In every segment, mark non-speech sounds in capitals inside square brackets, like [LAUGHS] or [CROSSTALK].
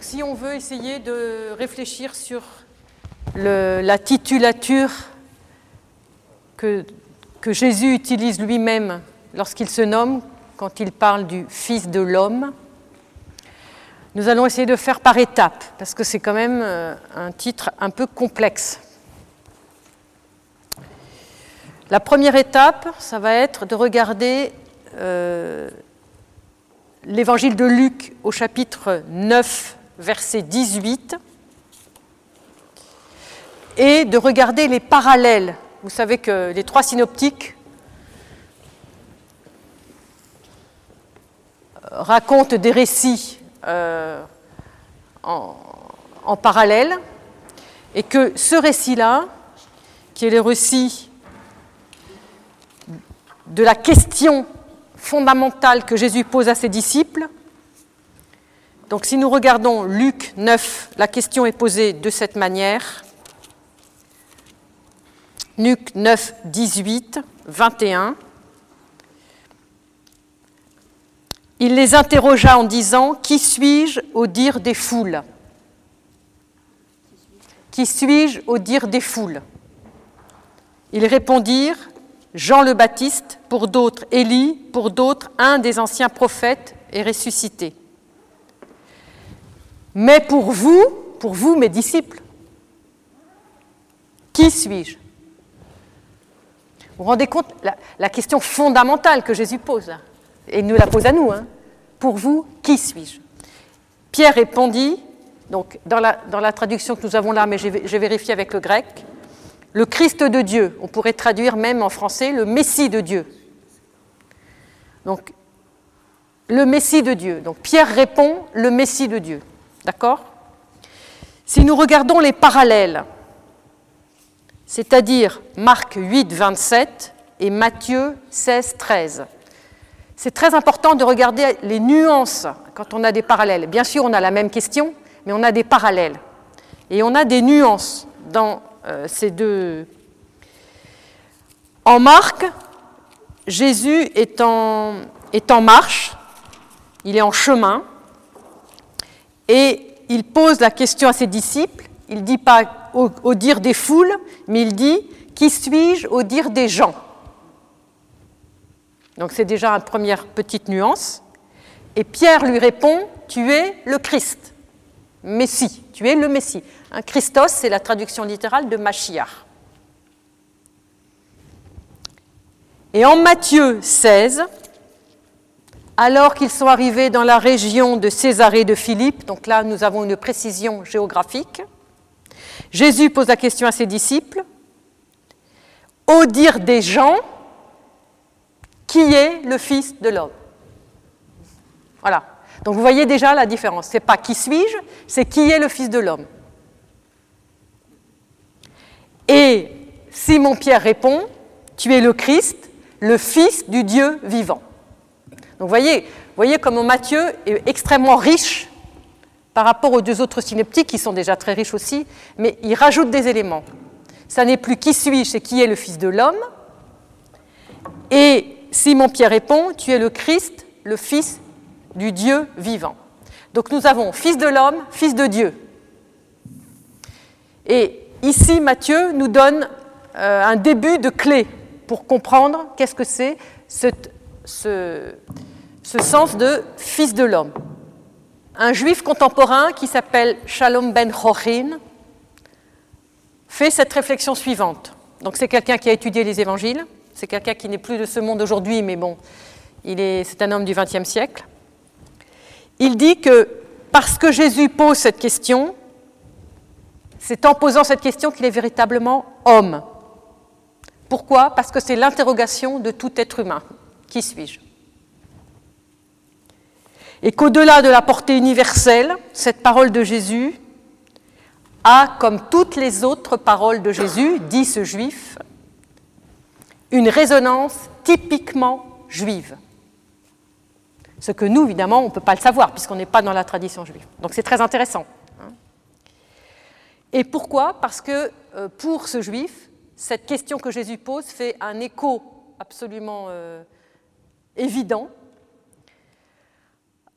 Si on veut essayer de réfléchir sur la titulature que, que Jésus utilise lui-même lorsqu'il se nomme, quand il parle du Fils de l'homme, nous allons essayer de faire par étapes, parce que c'est quand même euh, un titre un peu complexe. La première étape, ça va être de regarder euh, l'évangile de Luc au chapitre 9, verset 18, et de regarder les parallèles. Vous savez que les trois synoptiques racontent des récits euh, en, en parallèle, et que ce récit-là, qui est le récit de la question fondamentale que Jésus pose à ses disciples. Donc si nous regardons Luc 9, la question est posée de cette manière. Luc 9, 18, 21. Il les interrogea en disant, Qui suis-je au dire des foules Qui suis-je au dire des foules? Ils répondirent, Jean le Baptiste, pour d'autres Élie, pour d'autres un des anciens prophètes est ressuscité. Mais pour vous, pour vous mes disciples, qui suis-je? Vous vous rendez compte la, question fondamentale que Jésus pose, et il nous la pose à nous, hein. pour vous, qui suis-je? Pierre répondit, donc dans la, dans la, traduction que nous avons là, mais j'ai vérifié avec le grec, le Christ de Dieu, on pourrait traduire même en français le Messie de Dieu. Donc, le Messie de Dieu. Donc, Pierre répond le Messie de Dieu. D'accord? Si nous regardons les parallèles, c'est-à-dire Marc 8, 27 et Matthieu 16, 13, c'est très important de regarder les nuances quand on a des parallèles. Bien sûr, on a la même question, mais on a des parallèles. Et on a des nuances dans euh, ces deux. En Marc, Jésus est en, est en marche, il est en chemin, et il pose la question à ses disciples. Il ne dit pas au, dire des foules, mais il dit Qui suis-je au dire des gens? Donc c'est déjà une première petite nuance. Et Pierre lui répond Tu es le Christ, Messie, tu es le Messie. Christos, c'est la traduction littérale de Machiach. Et en Matthieu 16, alors qu'ils sont arrivés dans la région de Césarée de Philippe, donc là nous avons une précision géographique, Jésus pose la question à ses disciples, au dire des gens, qui est le Fils de l'homme? Voilà. Donc vous voyez déjà la différence. Ce n'est pas qui suis-je, c'est qui est le Fils de l'homme. Et Simon-Pierre répond, tu es le Christ, le Fils du Dieu vivant. Donc voyez, voyez comment Matthieu est extrêmement riche par rapport aux deux autres synoptiques qui sont déjà très riches aussi, mais il rajoute des éléments. Ça n'est plus qui suis-je, c'est qui est le Fils de l'homme. Et Simon-Pierre répond, tu es le Christ, le Fils du Dieu vivant. Donc nous avons Fils de l'homme, Fils de Dieu. Et ici, Matthieu nous donne euh, un début de clé pour comprendre qu'est-ce que c'est ce, ce, sens de Fils de l'homme. Un juif contemporain qui s'appelle Shalom ben Chochin fait cette réflexion suivante. Donc c'est quelqu'un qui a étudié les évangiles, c'est quelqu'un qui n'est plus de ce monde aujourd'hui, mais bon, c'est un homme du XXe siècle. Il dit que parce que Jésus pose cette question, c'est en posant cette question qu'il est véritablement homme. Pourquoi? Parce que c'est l'interrogation de tout être humain. Qui suis-je? Et qu'au-delà de la portée universelle, cette parole de Jésus a, comme toutes les autres paroles de Jésus, dit ce juif, une résonance typiquement juive. Ce que nous, évidemment, on ne peut pas le savoir puisqu'on n'est pas dans la tradition juive. Donc c'est très intéressant. Et pourquoi? Parce que euh, pour ce juif, cette question que Jésus pose fait un écho absolument euh, évident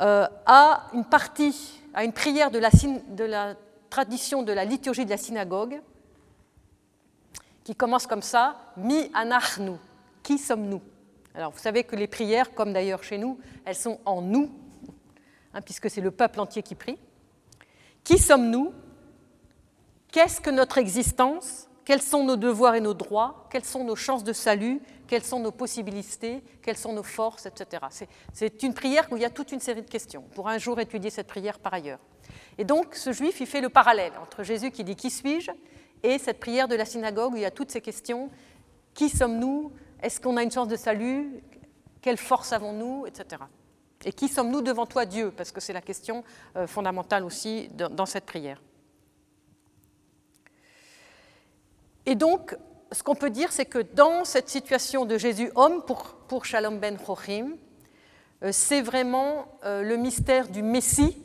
euh, à une partie, à une prière de la, de la tradition de la liturgie de la synagogue, qui commence comme ça Mi anachnu, qui sommes-nous? Alors vous savez que les prières, comme d'ailleurs chez nous, elles sont en nous, hein, puisque c'est le peuple entier qui prie. Qui sommes-nous? Qu'est-ce que notre existence? Quels sont nos devoirs et nos droits? Quelles sont nos chances de salut? Quelles sont nos possibilités? Quelles sont nos forces Etc. C'est une prière où il y a toute une série de questions. Pour un jour étudier cette prière par ailleurs. Et donc, ce juif, il fait le parallèle entre Jésus qui dit Qui suis-je? Et cette prière de la synagogue où il y a toutes ces questions Qui sommes-nous? Est-ce qu'on a une chance de salut? Quelle force avons-nous? Etc. Et qui sommes-nous devant toi, Dieu? Parce que c'est la question euh, fondamentale aussi dans cette prière. Et donc, ce qu'on peut dire, c'est que dans cette situation de Jésus homme, pour, pour Shalom ben Chochim, euh, c'est vraiment euh, le mystère du Messie,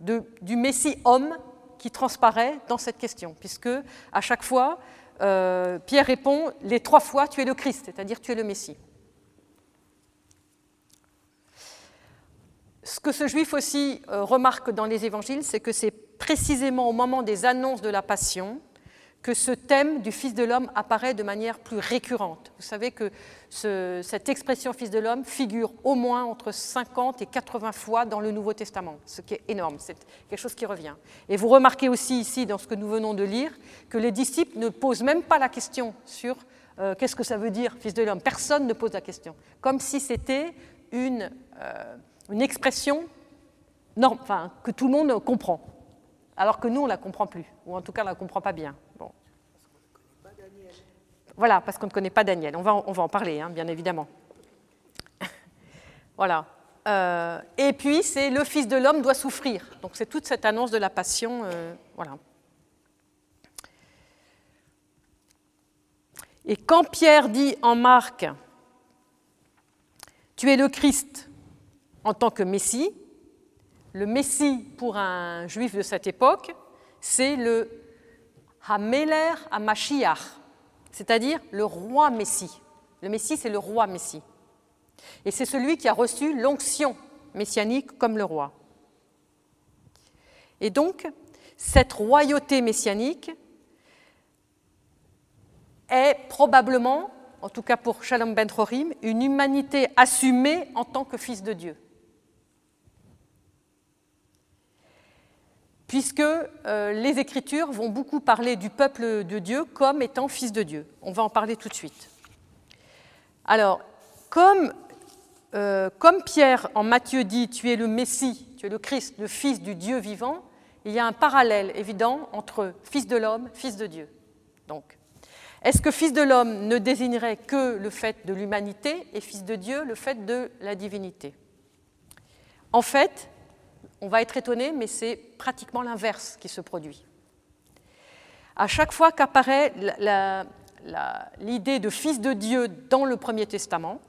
du Messie homme qui transparaît dans cette question, puisque à chaque fois, euh, Pierre répond les trois fois tu es le Christ, c'est-à-dire tu es le Messie. Ce que ce juif aussi remarque dans les évangiles, c'est que c'est précisément au moment des annonces de la passion que ce thème du Fils de l'homme apparaît de manière plus récurrente. Vous savez que cette expression Fils de l'homme figure au moins entre 50 et 80 fois dans le Nouveau Testament, ce qui est énorme, c'est quelque chose qui revient. Et vous remarquez aussi ici, dans ce que nous venons de lire, que les disciples ne posent même pas la question sur euh, qu'est-ce que ça veut dire Fils de l'homme. Personne ne pose la question, comme si c'était une, euh, expression que tout le monde comprend alors que nous, on ne la comprend plus, ou en tout cas, on ne la comprend pas bien. Voilà, parce qu'on ne connaît pas Daniel. On va, on va en parler, hein, bien évidemment. [LAUGHS] voilà. Euh, et puis, c'est le Fils de l'homme doit souffrir. Donc, c'est toute cette annonce de la passion. Euh, voilà. Et quand Pierre dit en Marc, tu es le Christ en tant que Messie, le Messie pour un juif de cette époque, c'est le Hameler HaMashiach, c'est-à-dire le roi Messie. Le Messie, c'est le roi Messie. Et c'est celui qui a reçu l'onction messianique comme le roi. Et donc, cette royauté messianique est probablement, en tout cas pour Shalom Ben Chorim, une humanité assumée en tant que fils de Dieu. Puisque euh, les Écritures vont beaucoup parler du peuple de Dieu comme étant fils de Dieu. On va en parler tout de suite. Alors, comme, euh, comme Pierre en Matthieu dit, tu es le Messie, tu es le Christ, le Fils du Dieu vivant, il y a un parallèle évident entre Fils de l'homme, Fils de Dieu. Donc, est-ce que Fils de l'homme ne désignerait que le fait de l'humanité et Fils de Dieu le fait de la divinité? En fait, on va être étonné, mais c'est pratiquement l'inverse qui se produit. À chaque fois qu'apparaît l'idée de fils de Dieu dans le Premier Testament,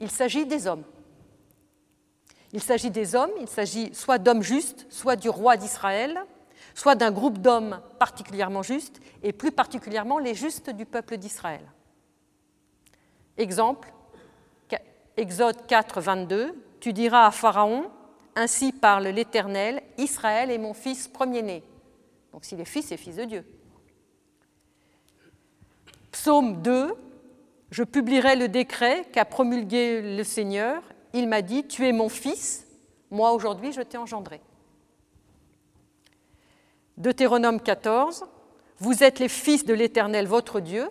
il s'agit des hommes. Il s'agit des hommes, il s'agit soit d'hommes justes, soit du roi d'Israël, soit d'un groupe d'hommes particulièrement justes, et plus particulièrement les justes du peuple d'Israël. Exemple, Exode 4, 22, tu diras à Pharaon, ainsi parle l'Éternel, Israël est mon fils premier-né. Donc s'il est fils, c'est fils de Dieu. Psaume 2, je publierai le décret qu'a promulgué le Seigneur. Il m'a dit, tu es mon fils, moi aujourd'hui je t'ai engendré. Deutéronome 14, vous êtes les fils de l'Éternel votre Dieu,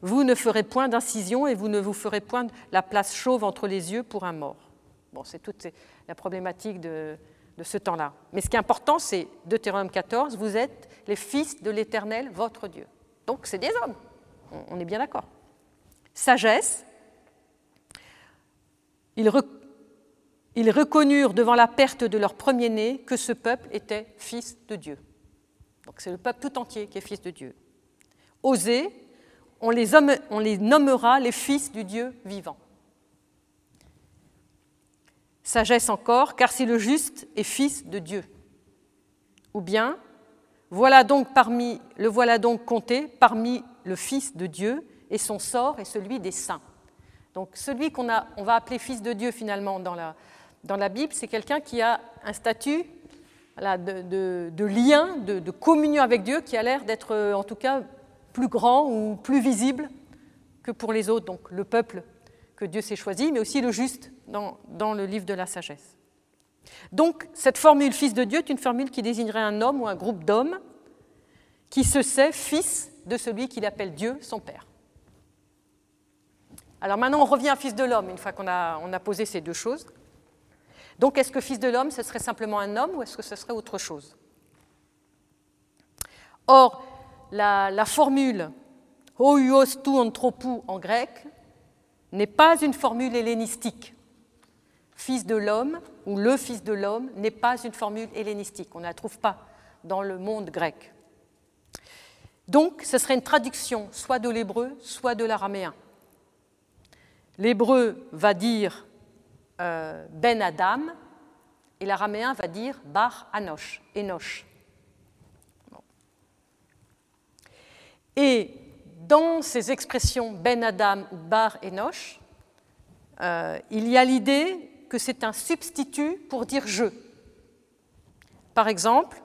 vous ne ferez point d'incision et vous ne vous ferez point la place chauve entre les yeux pour un mort. Bon, c'est toute la problématique de, ce temps-là. Mais ce qui est important, c'est Deutéronome 14, vous êtes les fils de l'Éternel, votre Dieu. Donc c'est des hommes, on est bien d'accord. Sagesse, ils, reconnurent devant la perte de leur premier-né que ce peuple était fils de Dieu. Donc c'est le peuple tout entier qui est fils de Dieu. Oser, on les, on les nommera les fils du Dieu vivant. Sagesse encore, car si le juste est fils de Dieu. Ou bien, le voilà donc compté parmi le Fils de Dieu, et son sort est celui des saints. Donc celui qu'on on va appeler Fils de Dieu finalement dans la, dans la Bible, c'est quelqu'un qui a un statut de, lien, de, communion avec Dieu qui a l'air d'être euh, en tout cas plus grand ou plus visible que pour les autres, donc le peuple que Dieu s'est choisi, mais aussi le juste dans, dans le livre de la sagesse. Donc cette formule fils de Dieu est une formule qui désignerait un homme ou un groupe d'hommes qui se sait fils de celui qu'il appelle Dieu, son Père. Alors maintenant, on revient à fils de l'homme, une fois qu'on a, on a posé ces deux choses. Donc est-ce que fils de l'homme, ce serait simplement un homme ou est-ce que ce serait autre chose? Or, la, formule hoios tu anthropou en grec n'est pas une formule hellénistique. Fils de l'homme ou le fils de l'homme n'est pas une formule hellénistique. On ne la trouve pas dans le monde grec. Donc, ce serait une traduction soit de l'hébreu, soit de l'araméen. L'hébreu va dire euh, Ben Adam et l'araméen va dire Bar Anosh, Enoch. Et dans ces expressions Ben Adam ou Bar Enoch, euh, il y a l'idée que c'est un substitut pour dire je. Par exemple,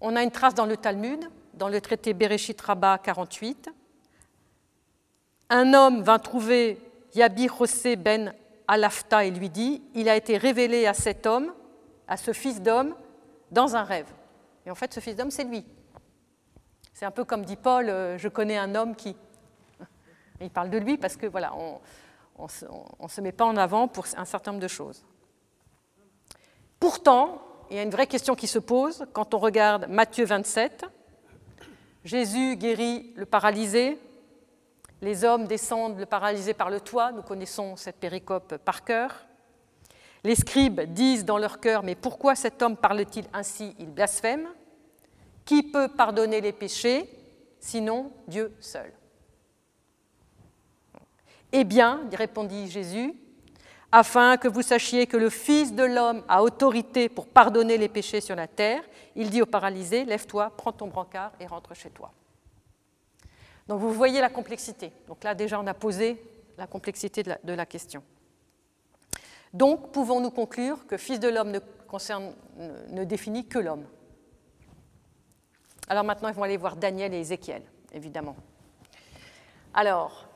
on a une trace dans le Talmud, dans le traité Bereshit Rabbah 48. Un homme va trouver Yabi José ben Alafta et lui dit Il a été révélé à cet homme, à ce fils d'homme, dans un rêve. Et en fait, ce fils d'homme, c'est lui. C'est un peu comme dit Paul euh, Je connais un homme qui. Il parle de lui parce que, voilà, on ne se met pas en avant pour un certain nombre de choses. Pourtant, il y a une vraie question qui se pose quand on regarde Matthieu 27. Jésus guérit le paralysé, les hommes descendent le paralysé par le toit, nous connaissons cette péricope par cœur. Les scribes disent dans leur cœur, mais pourquoi cet homme parle-t-il ainsi? Il blasphème. Qui peut pardonner les péchés sinon Dieu seul? Eh bien, répondit Jésus, afin que vous sachiez que le Fils de l'homme a autorité pour pardonner les péchés sur la terre, il dit au paralysé, lève-toi, prends ton brancard et rentre chez toi. Donc vous voyez la complexité. Donc là déjà on a posé la complexité de la, question. Donc pouvons-nous conclure que Fils de l'homme ne, ne, définit que l'homme? Alors maintenant ils vont aller voir Daniel et Ézéchiel, évidemment. Alors,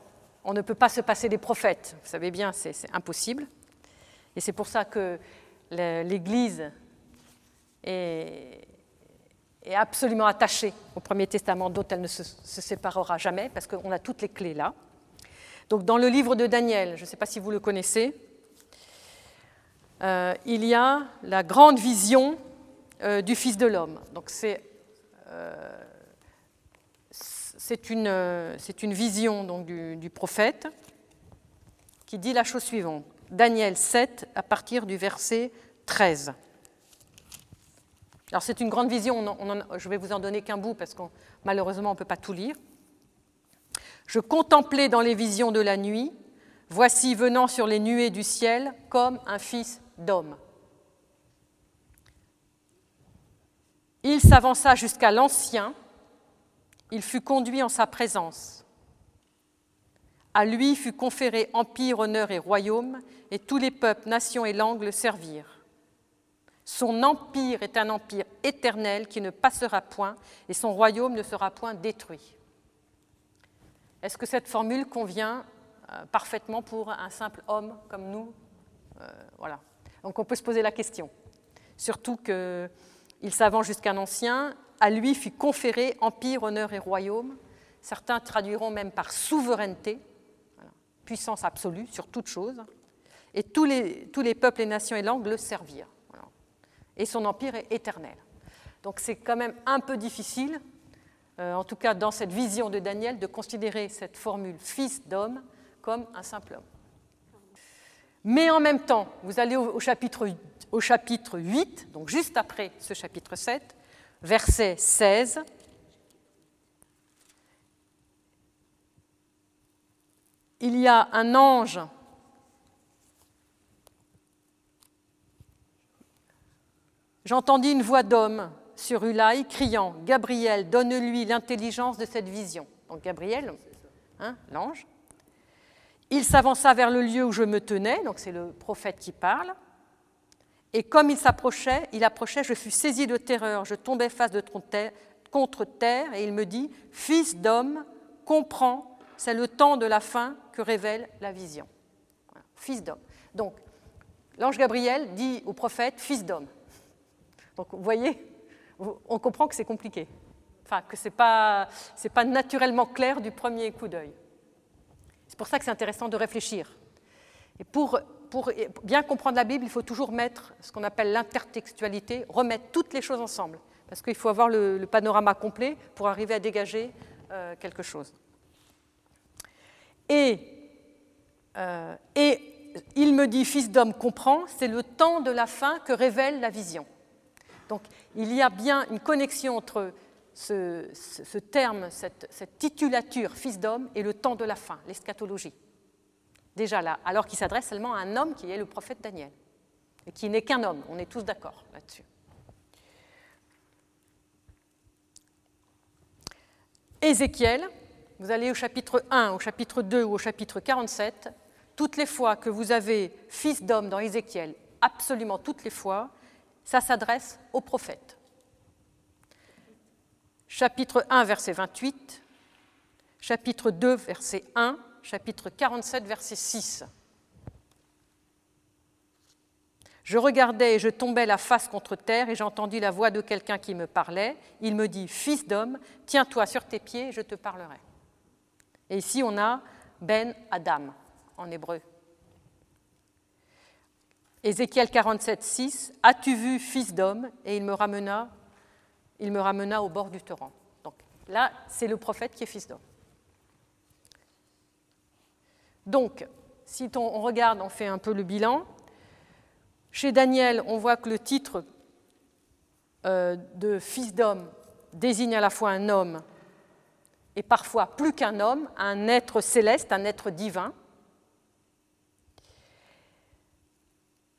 on ne peut pas se passer des prophètes, vous savez bien, c'est impossible. Et c'est pour ça que l'Église est, absolument attachée au Premier Testament, dont elle ne se, séparera jamais, parce qu'on a toutes les clés là. Donc dans le livre de Daniel, je ne sais pas si vous le connaissez, euh, il y a la grande vision euh, du Fils de l'homme. Donc c'est euh, une, une, vision donc, du, prophète qui dit la chose suivante. Daniel 7 à partir du verset 13. Alors c'est une grande vision, je vais vous en donner qu'un bout parce que malheureusement on ne peut pas tout lire. Je contemplais dans les visions de la nuit, voici venant sur les nuées du ciel comme un fils d'homme. Il s'avança jusqu'à l'ancien, il fut conduit en sa présence. À lui fut conféré empire, honneur et royaume, et tous les peuples, nations et langues le servirent. Son empire est un empire éternel qui ne passera point et son royaume ne sera point détruit. Est-ce que cette formule convient euh, parfaitement pour un simple homme comme nous? Euh, Voilà. Donc on peut se poser la question. Surtout qu'il s'avance jusqu'à ancien, à lui fut conféré empire, honneur et royaume. Certains traduiront même par souveraineté, puissance absolue sur toute chose. Et tous les, tous les peuples et nations et langues le servirent et son empire est éternel. Donc c'est quand même un peu difficile, euh, en tout cas dans cette vision de Daniel, de considérer cette formule fils d'homme comme un simple homme. Mais en même temps, vous allez au, chapitre, au chapitre 8, donc juste après ce chapitre 7, verset 16. Il y a un ange J'entendis une voix d'homme sur Ulaï criant Gabriel, donne-lui l'intelligence de cette vision. Donc Gabriel, hein, l'ange. Il s'avança vers le lieu où je me tenais, donc c'est le prophète qui parle, Et comme il s'approchait, il approchait, je fus saisi de terreur, je tombais face de contre terre, et il me dit, Fils d'homme, comprends, c'est le temps de la fin que révèle la vision. Fils d'homme. Donc, l'ange Gabriel dit au prophète, Fils d'homme. Donc, vous voyez, on comprend que c'est compliqué, enfin, que ce n'est pas, pas naturellement clair du premier coup d'œil. C'est pour ça que c'est intéressant de réfléchir. Et pour bien comprendre la Bible, il faut toujours mettre ce qu'on appelle l'intertextualité, remettre toutes les choses ensemble, parce qu'il faut avoir le, panorama complet pour arriver à dégager euh, quelque chose. Et, euh, et il me dit, fils d'homme, comprends, c'est le temps de la fin que révèle la vision. Donc il y a bien une connexion entre ce, terme, cette, cette titulature, fils d'homme, et le temps de la fin, l'eschatologie déjà là, alors qu'il s'adresse seulement à un homme qui est le prophète Daniel, et qui n'est qu'un homme, on est tous d'accord là-dessus. Ézéchiel, vous allez au chapitre 1, au chapitre 2 ou au chapitre 47, toutes les fois que vous avez fils d'homme dans Ézéchiel, absolument toutes les fois, ça s'adresse au prophète. Chapitre 1, verset 28, chapitre 2, verset 1, chapitre 47, verset 6. Je regardais et je tombais la face contre terre et j'entendis la voix de quelqu'un qui me parlait. Il me dit, Fils d'homme, tiens-toi sur tes pieds, je te parlerai. Et ici on a Ben Adam en hébreu. Ézéchiel 47, 6, As-tu vu, fils d'homme? Et il me ramena, il me ramena au bord du torrent. Donc là, c'est le prophète qui est fils d'homme. Donc, si on regarde, on fait un peu le bilan. Chez Daniel, on voit que le titre euh, de fils d'homme désigne à la fois un homme et parfois plus qu'un homme, un être céleste, un être divin.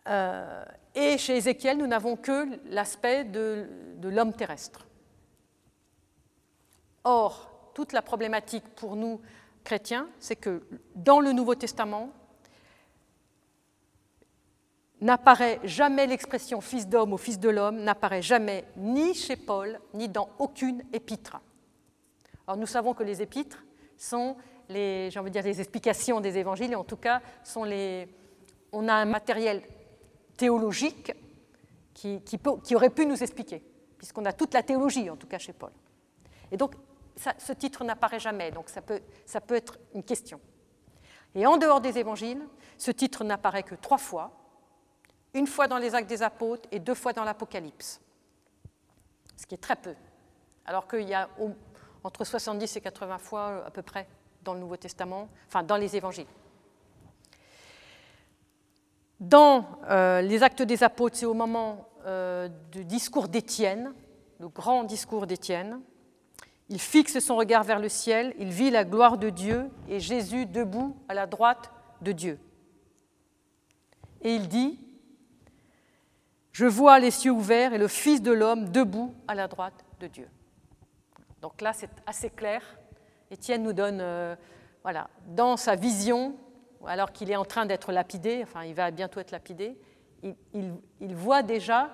Euh, et chez Ézéchiel, nous n'avons que l'aspect de l'homme terrestre. Or, toute la problématique pour nous chrétien, c'est que dans le Nouveau Testament, n'apparaît jamais l'expression fils d'homme ou fils de l'homme, n'apparaît jamais ni chez Paul, ni dans aucune épître. Alors nous savons que les épîtres sont les, envie de dire, les explications des évangiles, et en tout cas, sont les, on a un matériel théologique qui, aurait pu nous expliquer, puisqu'on a toute la théologie, en tout cas chez Paul. Et donc, ce titre n'apparaît jamais, donc ça peut, être une question. Et en dehors des évangiles, ce titre n'apparaît que trois fois, une fois dans les actes des apôtres et deux fois dans l'Apocalypse, ce qui est très peu, alors qu'il y a entre 70 et 80 fois à peu près dans le Nouveau Testament, enfin dans les évangiles. Dans euh, les actes des apôtres, c'est au moment euh, du discours d'Étienne, le grand discours d'Étienne, il fixe son regard vers le ciel, il vit la gloire de Dieu et Jésus debout à la droite de Dieu. Et il dit, je vois les cieux ouverts et le Fils de l'homme debout à la droite de Dieu. Donc là, c'est assez clair. Étienne nous donne, euh, voilà, dans sa vision, alors qu'il est en train d'être lapidé, enfin il va bientôt être lapidé, il, voit déjà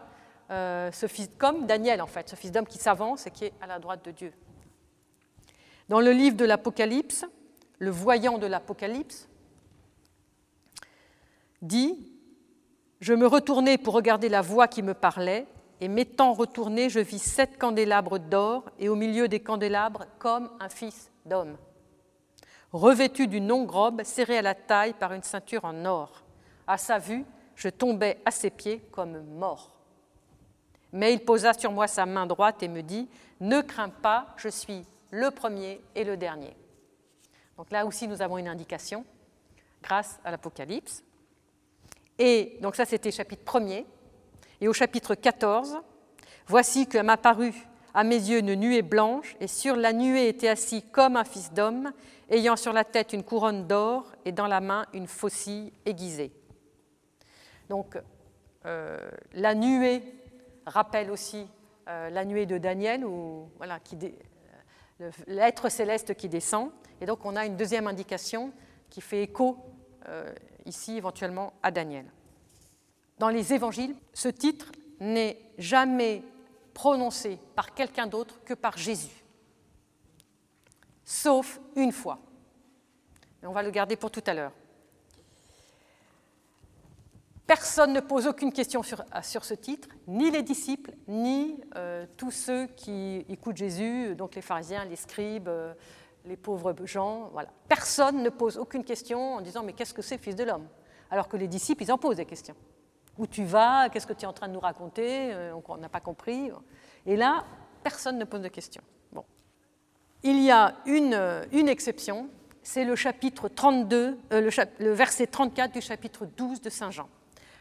euh, ce fils, comme Daniel en fait, ce fils d'homme qui s'avance et qui est à la droite de Dieu. Dans le livre de l'Apocalypse, le voyant de l'Apocalypse dit Je me retournai pour regarder la voix qui me parlait, et m'étant retourné, je vis sept candélabres d'or, et au milieu des candélabres, comme un fils d'homme, revêtu d'une longue robe, serré à la taille par une ceinture en or. À sa vue, je tombais à ses pieds comme mort. Mais il posa sur moi sa main droite et me dit Ne crains pas, je suis le premier et le dernier. Donc là aussi, nous avons une indication grâce à l'Apocalypse. Et donc ça, c'était chapitre 1er. Et au chapitre 14, voici que m'apparut à mes yeux une nuée blanche, et sur la nuée était assis comme un fils d'homme, ayant sur la tête une couronne d'or et dans la main une faucille aiguisée. Donc euh, la nuée rappelle aussi euh, la nuée de Daniel, où, voilà, qui, l'être céleste qui descend. Et donc on a une deuxième indication qui fait écho euh, ici éventuellement à Daniel. dans les évangiles, ce titre n'est jamais prononcé par quelqu'un d'autre que par Jésus, sauf une fois. Mais on va le garder pour tout à l'heure. Personne ne pose aucune question sur, ce titre, ni les disciples, ni euh, tous ceux qui écoutent Jésus, donc les pharisiens, les scribes, euh, les pauvres gens. Personne ne pose aucune question en disant Mais qu'est-ce que c'est, fils de l'homme? Alors que les disciples, ils en posent des questions. Où tu vas Qu'est-ce que tu es en train de nous raconter euh, On n'a pas compris. Et là, personne ne pose de questions. Bon. Il y a une, une exception, c'est le chapitre 32, le, le verset 34 du chapitre 12 de Saint Jean.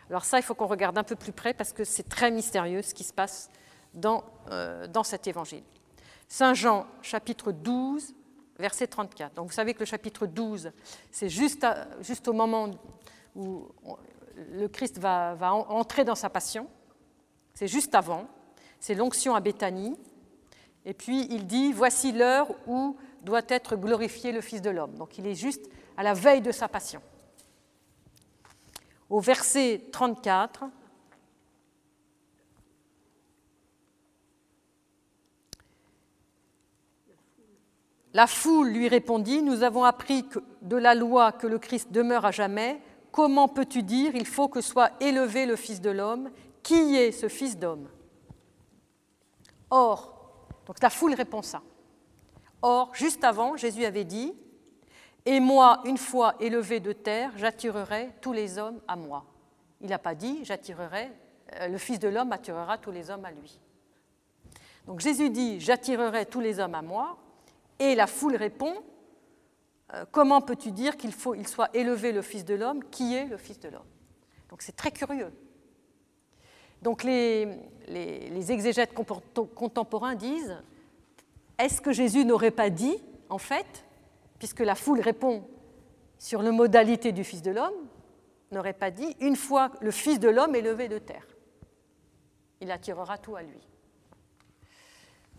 Alors ça, il faut qu'on regarde un peu plus près parce que c'est très mystérieux ce qui se passe dans, euh, dans cet évangile. Saint Jean, chapitre 12, verset 34. Donc vous savez que le chapitre 12, c'est juste, juste au moment où le Christ va, entrer dans sa passion. C'est juste avant. C'est l'onction à Béthanie. Et puis il dit, voici l'heure où doit être glorifié le Fils de l'homme. Donc il est juste à la veille de sa passion au verset 34. La foule lui répondit, Nous avons appris de la loi que le Christ demeure à jamais. Comment peux-tu dire, il faut que soit élevé le Fils de l'homme? Qui est ce Fils d'homme? Or, donc la foule répond ça. Or, juste avant, Jésus avait dit, et moi, une fois élevé de terre, j'attirerai tous les hommes à moi. Il n'a pas dit j'attirerai, euh, le Fils de l'homme attirera tous les hommes à lui. Donc Jésus dit j'attirerai tous les hommes à moi, et la foule répond comment peux-tu dire qu'il faut il soit élevé le Fils de l'homme Qui est le Fils de l'homme? Donc c'est très curieux. Donc les, exégètes contemporains disent est-ce que Jésus n'aurait pas dit, en fait, puisque la foule répond sur le modalité du Fils de l'homme, n'aurait pas dit une fois le Fils de l'homme est levé de terre. Il attirera tout à lui?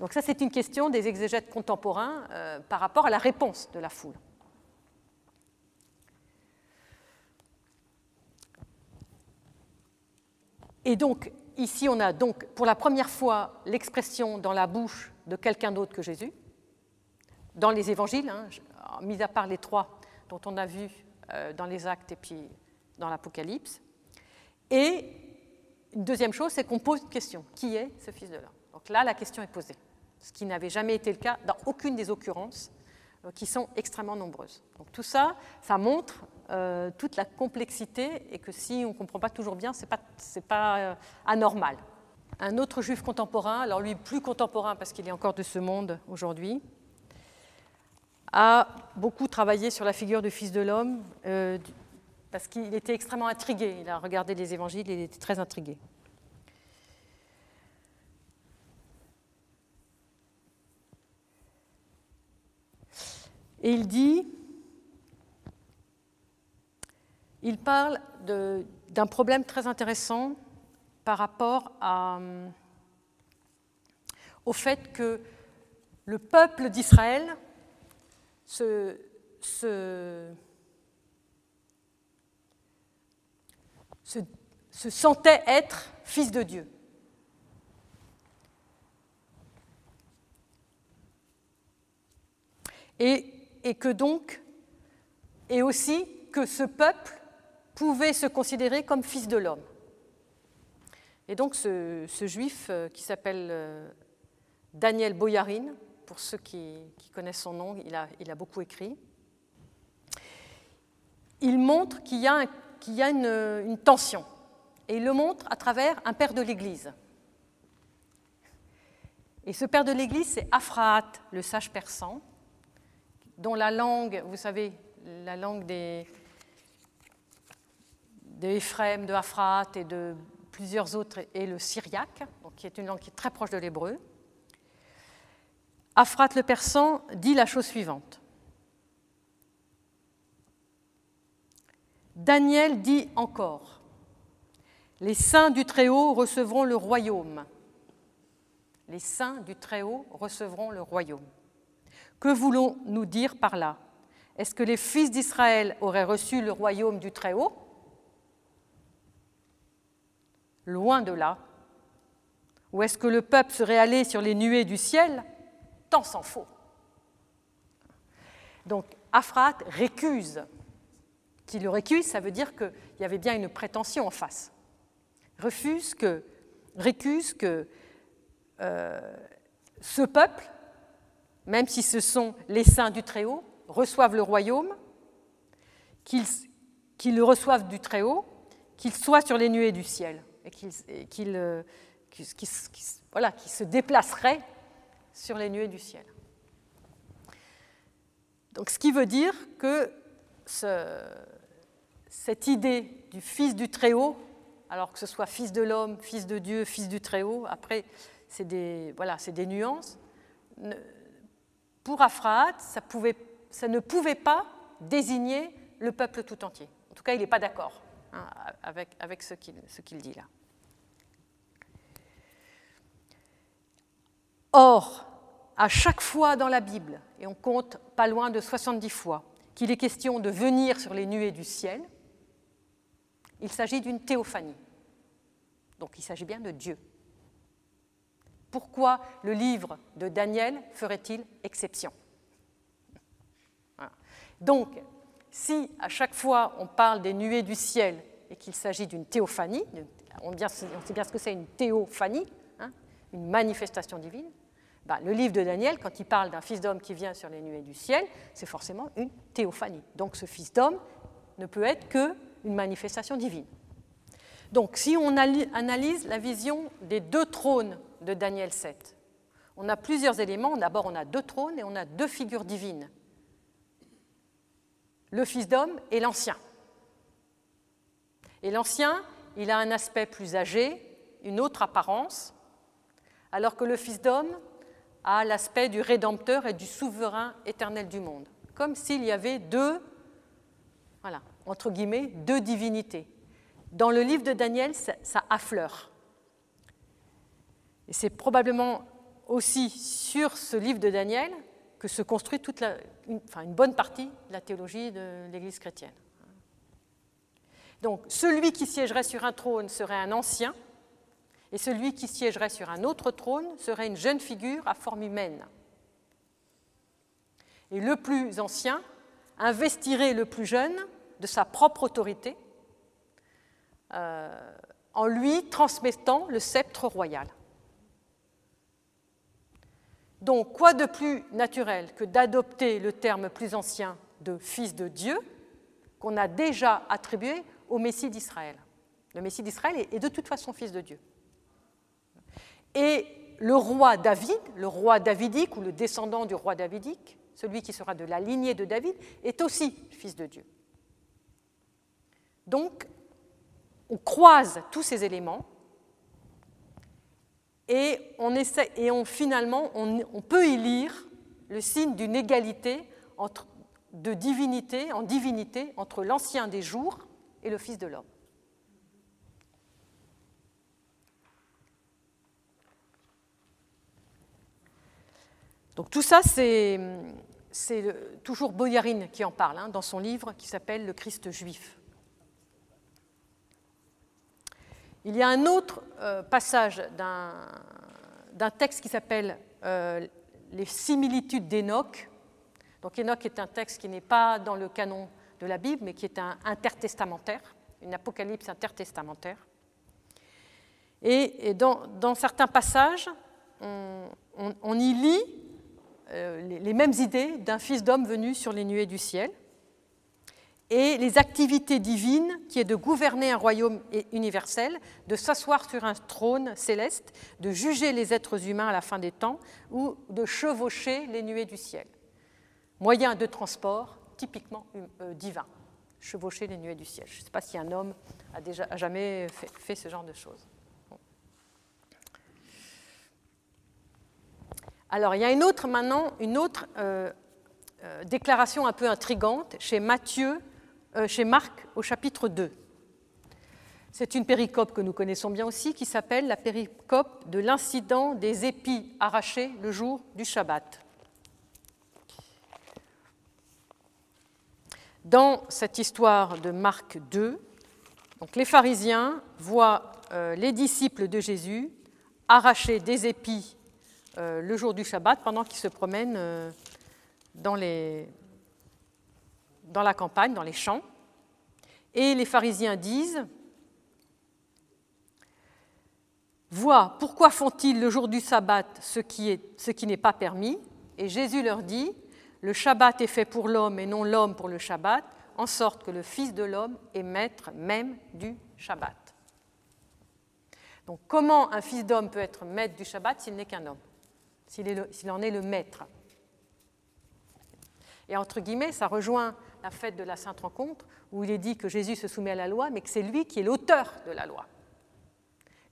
Donc ça, c'est une question des exégètes contemporains euh, par rapport à la réponse de la foule. Et donc, ici, on a donc pour la première fois l'expression dans la bouche de quelqu'un d'autre que Jésus. Dans les évangiles, hein, mis à part les trois dont on a vu euh, dans les actes et puis dans l'Apocalypse. Et une deuxième chose, c'est qu'on pose une question. Qui est ce Fils de l'homme Donc là, la question est posée, ce qui n'avait jamais été le cas dans aucune des occurrences, euh, qui sont extrêmement nombreuses. Donc tout ça, ça montre euh, toute la complexité et que si on ne comprend pas toujours bien, ce n'est pas, pas anormal. Un autre juif contemporain, alors lui plus contemporain parce qu'il est encore de ce monde aujourd'hui, a beaucoup travaillé sur la figure du Fils de l'homme euh, parce qu'il était extrêmement intrigué. Il a regardé les évangiles et il était très intrigué. Et il dit, il parle d'un problème très intéressant par rapport à, au fait que le peuple d'Israël se, se, sentait être fils de Dieu. Et, que donc, et aussi que ce peuple pouvait se considérer comme fils de l'homme. Et donc ce, juif euh, qui s'appelle euh, Daniel Boyarin, pour ceux qui, connaissent son nom, il a, beaucoup écrit. Il montre qu'il y a, une, une, tension, et il le montre à travers un père de l'Église. Et ce père de l'Église, c'est Aphraat, le sage persan, dont la langue, vous savez, la langue des, de de Aphraat et de plusieurs autres est le syriaque, qui est une langue qui est très proche de l'hébreu. Aphrat le persan dit la chose suivante. Daniel dit encore, les saints du Très-Haut recevront le royaume. Les saints du Très-Haut recevront le royaume. Que voulons-nous dire par là? Est-ce que les fils d'Israël auraient reçu le royaume du Très-Haut? Loin de là. Ou est-ce que le peuple serait allé sur les nuées du ciel? Tant s'en faut. Donc Afrat récuse. Qui le récuse, ça veut dire qu'il y avait bien une prétention en face. Refuse que, récuse que euh, ce peuple, même si ce sont les saints du Très-Haut, reçoivent le royaume, qu'ils le reçoivent du Très-Haut, qu'ils soient sur les nuées du ciel et qu'ils euh, se déplaceraient sur les nuées du ciel. Donc, ce qui veut dire que cette idée du Fils du Très-Haut, alors que ce soit Fils de l'homme, Fils de Dieu, Fils du Très-Haut, après, c'est des, nuances. Pour Aphraat, ça, pouvait, ça ne pouvait pas désigner le peuple tout entier. En tout cas, il n'est pas d'accord hein, avec, avec ce qu'il dit là. Or, à chaque fois dans la Bible, et on compte pas loin de 70 fois, qu'il est question de venir sur les nuées du ciel, il s'agit d'une théophanie. Donc il s'agit bien de Dieu. Pourquoi le livre de Daniel ferait-il exception? Donc, si à chaque fois on parle des nuées du ciel et qu'il s'agit d'une théophanie, on, sait bien ce que c'est une théophanie, hein, une manifestation divine, bah, le livre de Daniel, quand il parle d'un fils d'homme qui vient sur les nuées du ciel, c'est forcément une théophanie. Donc ce fils d'homme ne peut être qu'une manifestation divine. Donc si on analyse la vision des deux trônes de Daniel 7, on a plusieurs éléments. D'abord, on a deux trônes et on a deux figures divines. Le fils d'homme et l'ancien. Et l'ancien, il a un aspect plus âgé, une autre apparence, alors que le fils d'homme, à l'aspect du rédempteur et du souverain éternel du monde, comme s'il y avait deux, voilà, entre guillemets, deux divinités. Dans le livre de Daniel, ça, affleure. Et c'est probablement aussi sur ce livre de Daniel que se construit toute une bonne partie de la théologie de l'Église chrétienne. Donc, celui qui siégerait sur un trône serait un ancien, et celui qui siégerait sur un autre trône serait une jeune figure à forme humaine. Et le plus ancien investirait le plus jeune de sa propre autorité, euh, en lui transmettant le sceptre royal. Donc, quoi de plus naturel que d'adopter le terme plus ancien de fils de Dieu qu'on a déjà attribué au Messie d'Israël? Le Messie d'Israël est de toute façon fils de Dieu. Et le roi David, le roi davidique ou le descendant du roi davidique, celui qui sera de la lignée de David, est aussi fils de Dieu. Donc, on croise tous ces éléments et on essaie, et on, finalement, on, peut y lire le signe d'une égalité de divinité en divinité entre l'ancien des jours et le Fils de l'homme. Donc tout ça, c'est toujours Boyarine qui en parle hein, dans son livre qui s'appelle Le Christ juif. Il y a un autre euh, passage d'un texte qui s'appelle euh, Les similitudes d'Enoch. Donc Enoch est un texte qui n'est pas dans le canon de la Bible, mais qui est un intertestamentaire, une apocalypse intertestamentaire. Et, dans, certains passages, on y lit euh, les mêmes idées d'un fils d'homme venu sur les nuées du ciel, et les activités divines qui est de gouverner un royaume universel, de s'asseoir sur un trône céleste, de juger les êtres humains à la fin des temps ou de chevaucher les nuées du ciel. Moyen de transport typiquement euh, divin, chevaucher les nuées du ciel. Je ne sais pas si un homme a, déjà, jamais fait ce genre de choses. Alors, il y a une autre maintenant, une autre euh, euh, déclaration un peu intrigante chez Matthieu, euh, chez Marc au chapitre 2. C'est une péricope que nous connaissons bien aussi, qui s'appelle la péricope de l'incident des épis arrachés le jour du Shabbat. Dans cette histoire de Marc 2, donc les pharisiens voient euh, les disciples de Jésus arracher des épis euh, le jour du Shabbat pendant qu'ils se promènent euh, dans, les, dans la campagne, dans les champs. Et les pharisiens disent Vois, pourquoi font-ils le jour du sabbat ce qui, n'est pas permis? Et Jésus leur dit Le Shabbat est fait pour l'homme et non l'homme pour le Shabbat, en sorte que le Fils de l'homme est maître même du Shabbat. Donc comment un fils d'homme peut être maître du Shabbat s'il n'est qu'un homme, s'il en est le maître Et entre guillemets, ça rejoint la fête de la Sainte Rencontre, où il est dit que Jésus se soumet à la loi, mais que c'est lui qui est l'auteur de la loi.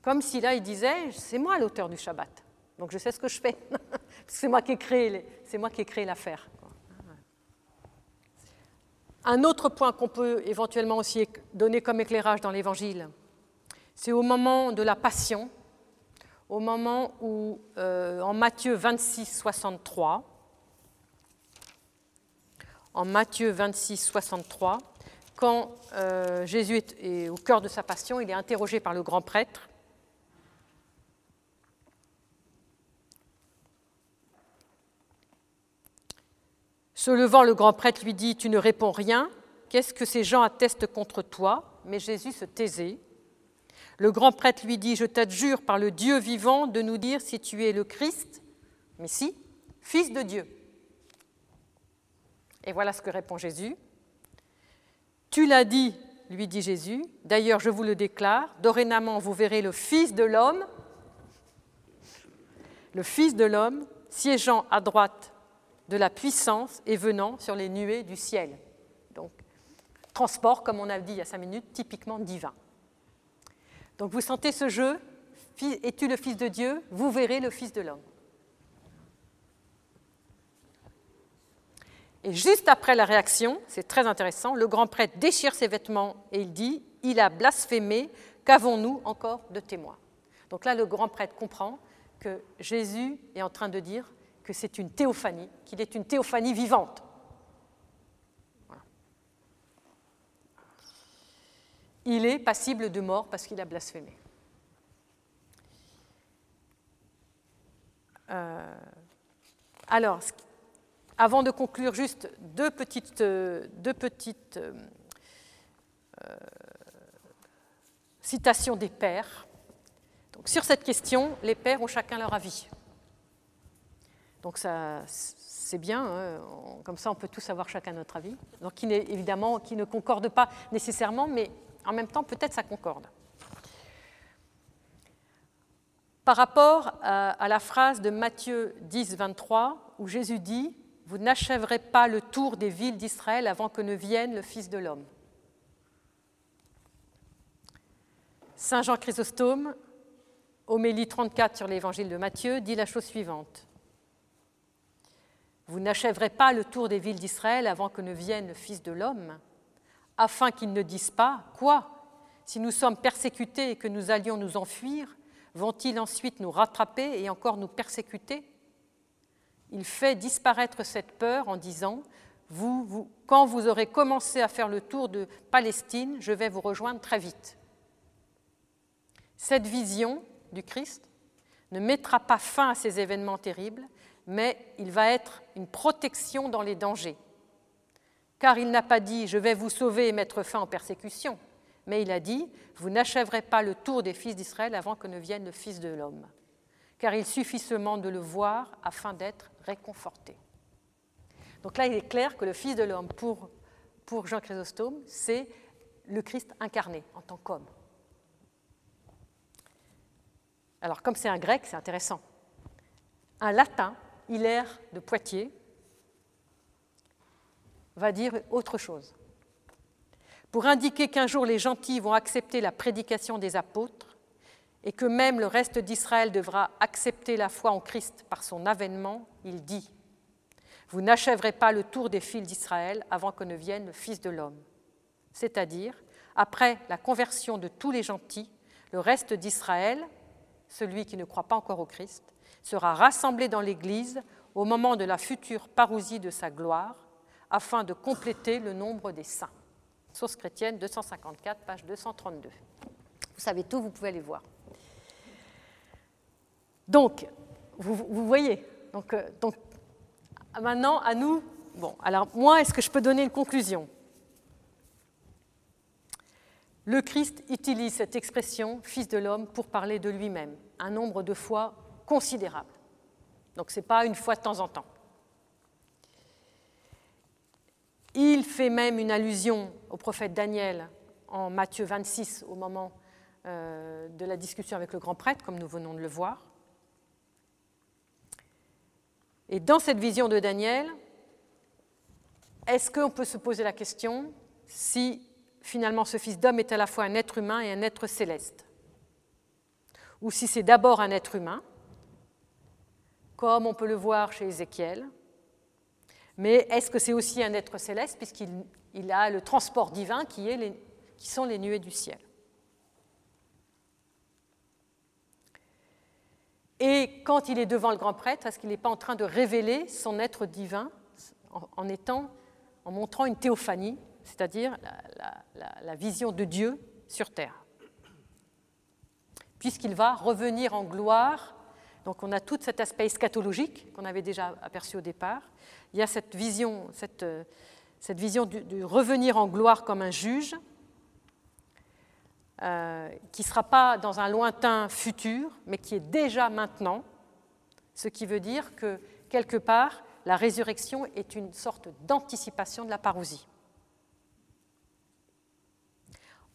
Comme si là, il disait, c'est moi l'auteur du Shabbat, donc je sais ce que je fais, [LAUGHS] c'est moi qui ai créé, créé l'affaire. Un autre point qu'on peut éventuellement aussi donner comme éclairage dans l'Évangile, c'est au moment de la Passion, au moment où, euh, en Matthieu 26, 63, en Matthieu 26, 63, quand euh, Jésus est, au cœur de sa passion, il est interrogé par le grand prêtre. Se levant, le grand prêtre lui dit Tu ne réponds rien, qu'est-ce que ces gens attestent contre toi? Mais Jésus se taisait. Le grand prêtre lui dit Je t'adjure par le Dieu vivant de nous dire si tu es le Christ, mais si, fils de Dieu. Et voilà ce que répond Jésus. Tu l'as dit, lui dit Jésus, d'ailleurs je vous le déclare, dorénavant vous verrez le Fils de l'homme, le Fils de l'homme, siégeant à droite de la puissance et venant sur les nuées du ciel. Donc, transport, comme on a dit il y a cinq minutes, typiquement divin. Donc vous sentez ce jeu, es-tu le Fils de Dieu? Vous verrez le Fils de l'homme. Et juste après la réaction, c'est très intéressant, le grand prêtre déchire ses vêtements et il dit Il a blasphémé, qu'avons-nous encore de témoins? Donc là, le grand prêtre comprend que Jésus est en train de dire que c'est une théophanie, qu'il est une théophanie vivante. Il est passible de mort parce qu'il a blasphémé. Euh, alors, avant de conclure, juste deux petites, euh, deux petites euh, euh, citations des pères. Donc, sur cette question, les pères ont chacun leur avis. Donc ça, c'est bien, hein, comme ça on peut tous avoir chacun notre avis. Donc qui évidemment qui ne concorde pas nécessairement, mais en même temps peut-être ça concorde. Par rapport à, à la phrase de Matthieu 10, 23, où Jésus dit vous n'achèverez pas le tour des villes d'Israël avant que ne vienne le Fils de l'homme. Saint Jean Chrysostome, homélie 34 sur l'évangile de Matthieu, dit la chose suivante. Vous n'achèverez pas le tour des villes d'Israël avant que ne vienne le Fils de l'homme, afin qu'ils ne disent pas Quoi Si nous sommes persécutés et que nous allions nous enfuir, vont-ils ensuite nous rattraper et encore nous persécuter? Il fait disparaître cette peur en disant vous, Quand vous aurez commencé à faire le tour de Palestine, je vais vous rejoindre très vite. Cette vision du Christ ne mettra pas fin à ces événements terribles, mais il va être une protection dans les dangers. Car il n'a pas dit Je vais vous sauver et mettre fin aux persécutions, mais il a dit Vous n'achèverez pas le tour des fils d'Israël avant que ne vienne le Fils de l'homme car il suffit seulement de le voir afin d'être réconforté. Donc là, il est clair que le Fils de l'homme, pour, pour Jean Chrysostome, c'est le Christ incarné en tant qu'homme. Alors, comme c'est un grec, c'est intéressant. Un latin, Hilaire de Poitiers, va dire autre chose. Pour indiquer qu'un jour les gentils vont accepter la prédication des apôtres, et que même le reste d'Israël devra accepter la foi en Christ par son avènement, il dit Vous n'achèverez pas le tour des fils d'Israël avant que ne vienne le Fils de l'homme. C'est-à-dire, après la conversion de tous les gentils, le reste d'Israël, celui qui ne croit pas encore au Christ, sera rassemblé dans l'Église au moment de la future parousie de sa gloire, afin de compléter le nombre des saints. Source chrétienne 254, page 232. savez tout, vous pouvez aller voir. Donc, vous, voyez. Donc, euh, donc, maintenant, à nous. Bon, alors moi, est-ce que je peux donner une conclusion? Le Christ utilise cette expression Fils de l'homme pour parler de lui-même, un nombre de fois considérable. Donc, ce n'est pas une fois de temps en temps. Il fait même une allusion au prophète Daniel en Matthieu 26 au moment euh, de la discussion avec le grand prêtre, comme nous venons de le voir. Et dans cette vision de Daniel, est-ce qu'on peut se poser la question si finalement ce Fils d'homme est à la fois un être humain et un être céleste? Ou si c'est d'abord un être humain, comme on peut le voir chez Ézéchiel, mais est-ce que c'est aussi un être céleste puisqu'il a le transport divin qui, sont les nuées du ciel? Et quand il est devant le grand prêtre, est-ce qu'il n'est pas en train de révéler son être divin en, étant, en montrant une théophanie, c'est-à-dire la, vision de Dieu sur terre? Puisqu'il va revenir en gloire, donc on a tout cet aspect eschatologique qu'on avait déjà aperçu au départ. Il y a cette vision, cette, cette vision du revenir en gloire comme un juge, euh, qui ne sera pas dans un lointain futur, mais qui est déjà maintenant, ce qui veut dire que, quelque part, la résurrection est une sorte d'anticipation de la parousie.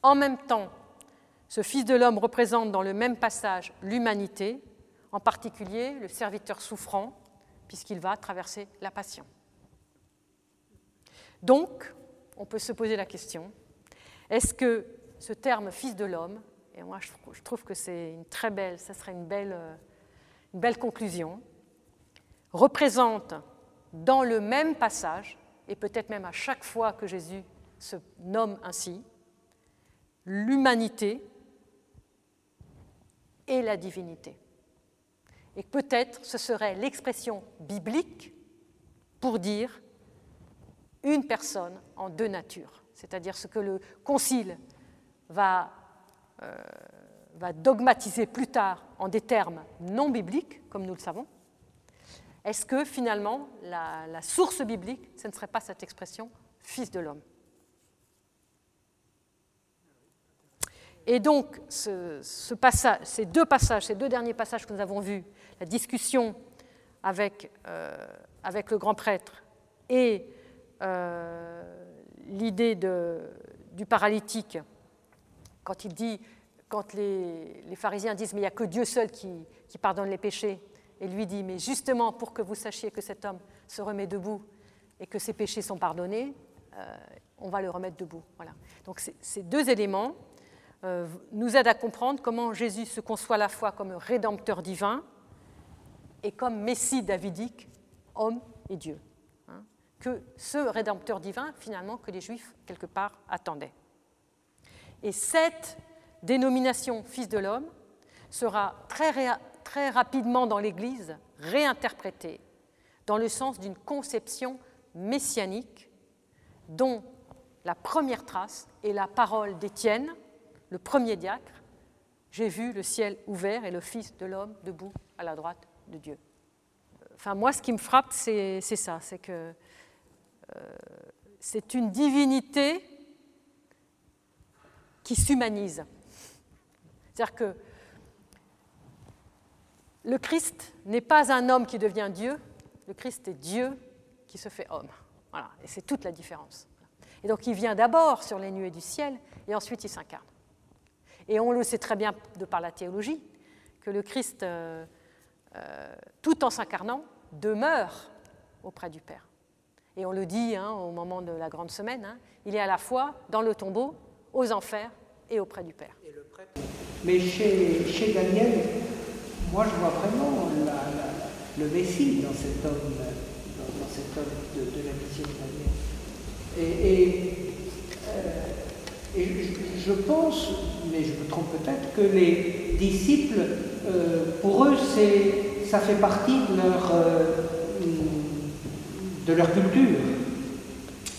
En même temps, ce Fils de l'homme représente dans le même passage l'humanité, en particulier le serviteur souffrant, puisqu'il va traverser la passion. Donc, on peut se poser la question, est-ce que ce terme fils de l'homme, et moi je trouve que c'est une très belle, ça serait une belle, euh, une belle conclusion, représente dans le même passage, et peut-être même à chaque fois que Jésus se nomme ainsi, l'humanité et la divinité. Et peut-être ce serait l'expression biblique pour dire une personne en deux natures, c'est-à-dire ce que le Concile va, euh, va dogmatiser plus tard en des termes non bibliques, comme nous le savons, est-ce que finalement la, source biblique, ce ne serait pas cette expression fils de l'homme? Et donc, ces deux passages, ces deux derniers passages que nous avons vus, la discussion avec, euh, le grand prêtre et euh, l'idée du paralytique quand les, pharisiens disent mais il n'y a que Dieu seul qui, pardonne les péchés, et lui dit mais justement pour que vous sachiez que cet homme se remet debout et que ses péchés sont pardonnés, euh, on va le remettre debout. Voilà. Donc ces deux éléments euh, nous aident à comprendre comment Jésus se conçoit à la fois comme rédempteur divin et comme Messie davidique, homme et Dieu. Hein. que ce rédempteur divin, finalement, que les Juifs, quelque part, attendaient. Et cette dénomination Fils de l'homme sera très, très rapidement dans l'Église réinterprétée dans le sens d'une conception messianique dont la première trace est la parole d'Étienne, le premier diacre. J'ai vu le ciel ouvert et le Fils de l'homme debout à la droite de Dieu. Enfin, moi, ce qui me frappe, c'est ça, c'est que euh, c'est une divinité qui s'humanise. C'est-à-dire que le Christ n'est pas un homme qui devient Dieu, le Christ est Dieu qui se fait homme. Voilà, et c'est toute la différence. Et donc il vient d'abord sur les nuées du ciel et ensuite il s'incarne. Et on le sait très bien de par la théologie que le Christ, euh, euh, tout en s'incarnant, demeure auprès du Père. Et on le dit hein, au moment de la grande semaine, hein, il est à la fois dans le tombeau aux enfers et auprès du Père. Mais chez, chez, Daniel, moi je vois vraiment le Messie dans cet homme, dans, cet homme de, la vision de Daniel. Et, euh, je, pense, mais je me trompe peut-être, que les disciples, euh, pour eux, ça fait partie de leur, euh, de leur culture.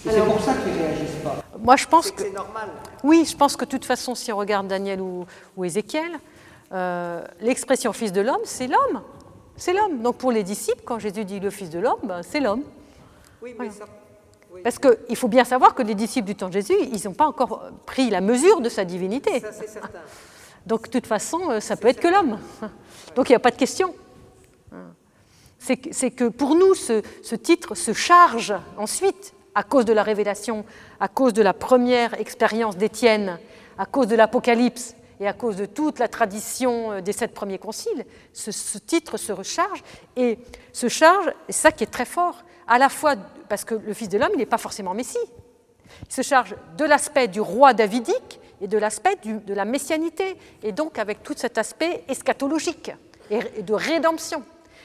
c'est pour ça qu'ils ne réagissent pas moi je pense C'est que que. c'est normal. Oui, je pense que de toute façon, si on regarde Daniel ou, ou Ézéchiel, euh, l'expression fils de l'homme, c'est l'homme. C'est l'homme. Donc pour les disciples, quand Jésus dit le fils de l'homme, ben, c'est l'homme. Oui, mais ça. oui, Parce qu'il faut bien savoir que les disciples du temps de Jésus, ils n'ont pas encore pris la mesure de sa divinité. ça, c'est certain. Donc de toute façon, euh, ça peut être que l'homme. Donc il n'y a pas de question. C'est que, c'est que pour nous, ce, ce titre se charge ensuite, à cause de la révélation, à cause de la première expérience d'Étienne, à cause de l'Apocalypse et à cause de toute la tradition euh, des sept premiers conciles, ce, titre se recharge et se charge, et ça qui est très fort, à la fois parce que le Fils de l'homme, il n'est pas forcément Messie. Il se charge de l'aspect du roi davidique et de l'aspect de la messianité, et donc avec tout cet aspect eschatologique et, et de rédemption.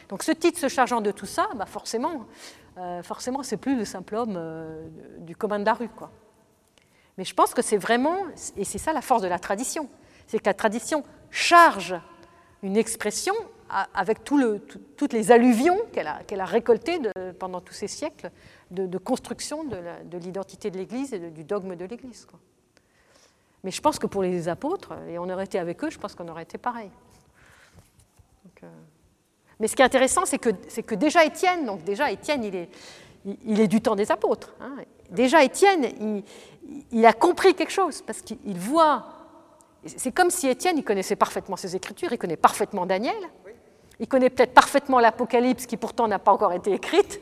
Donc ce titre se chargeant de tout ça, bah forcément, euh, forcément, c'est plus le simple homme euh, du commun de la rue, quoi. Mais je pense que c'est vraiment, et c'est ça la force de la tradition, c'est que la tradition charge une expression avec toutes les alluvions qu'elle a, récoltées pendant tous ces siècles de, construction de, l'identité de l'Église et du dogme de l'Église. Mais je pense que pour les apôtres, et on aurait été avec eux, je pense qu'on aurait été pareil. Euh, Mais ce qui est intéressant, c'est que, que déjà Étienne, donc déjà Étienne, il est, il, est du temps des apôtres. hein. Déjà Étienne, il, a compris quelque chose parce qu'il voit. C'est comme si Étienne, il connaissait parfaitement ses Écritures, il connaît parfaitement Daniel, il connaît peut-être parfaitement l'Apocalypse qui pourtant n'a pas encore été écrite,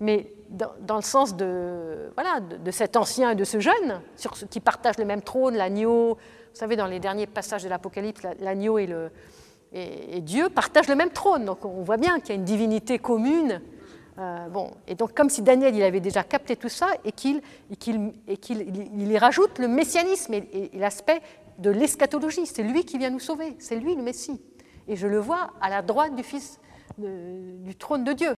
mais dans, le sens de, voilà, de, cet ancien et de ce jeune, sur qui partagent le même trône, l'agneau. Vous savez, dans les derniers passages de l'Apocalypse, la- l'agneau et, le, et, Dieu partagent le même trône. Donc on voit bien qu'il y a une divinité commune. Euh, et donc comme si Daniel il avait déjà capté tout ça et qu'il y rajoute le messianisme et, l'aspect de l'eschatologie. C'est lui qui vient nous sauver, c'est lui le Messie. Et je le vois à la droite du Fils du trône de Dieu.